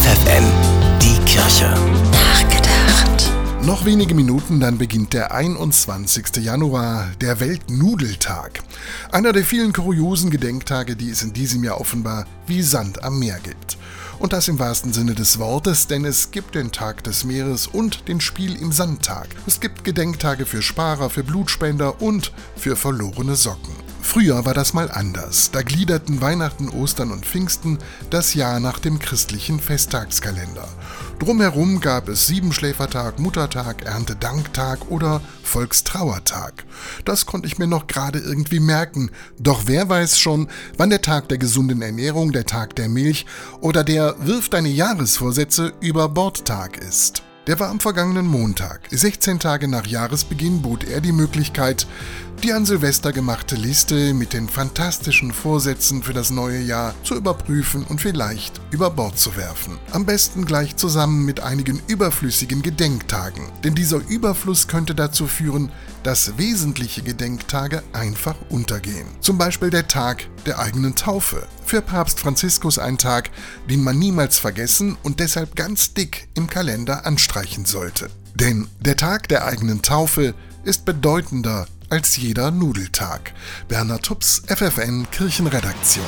FFN, die Kirche. Nachgedacht. Noch wenige Minuten, dann beginnt der 21. Januar, der Weltnudeltag. Einer der vielen kuriosen Gedenktage, die es in diesem Jahr offenbar wie Sand am Meer gibt. Und das im wahrsten Sinne des Wortes, denn es gibt den Tag des Meeres und den Spiel im Sandtag. Es gibt Gedenktage für Sparer, für Blutspender und für verlorene Socken. Früher war das mal anders. Da gliederten Weihnachten, Ostern und Pfingsten das Jahr nach dem christlichen Festtagskalender. Drumherum gab es Siebenschläfertag, Muttertag, Erntedanktag oder Volkstrauertag. Das konnte ich mir noch gerade irgendwie merken. Doch wer weiß schon, wann der Tag der gesunden Ernährung, der Tag der Milch oder der Wirf deine Jahresvorsätze über Bordtag ist. Der war am vergangenen Montag. 16 Tage nach Jahresbeginn bot er die Möglichkeit, die an Silvester gemachte Liste mit den fantastischen Vorsätzen für das neue Jahr zu überprüfen und vielleicht über Bord zu werfen. Am besten gleich zusammen mit einigen überflüssigen Gedenktagen, denn dieser Überfluss könnte dazu führen, dass wesentliche Gedenktage einfach untergehen. Zum Beispiel der Tag der eigenen Taufe. Für Papst Franziskus ein Tag, den man niemals vergessen und deshalb ganz dick im Kalender anstreichen sollte. Denn der Tag der eigenen Taufe ist bedeutender als jeder Nudeltag. Bernhard Tups, FFN Kirchenredaktion.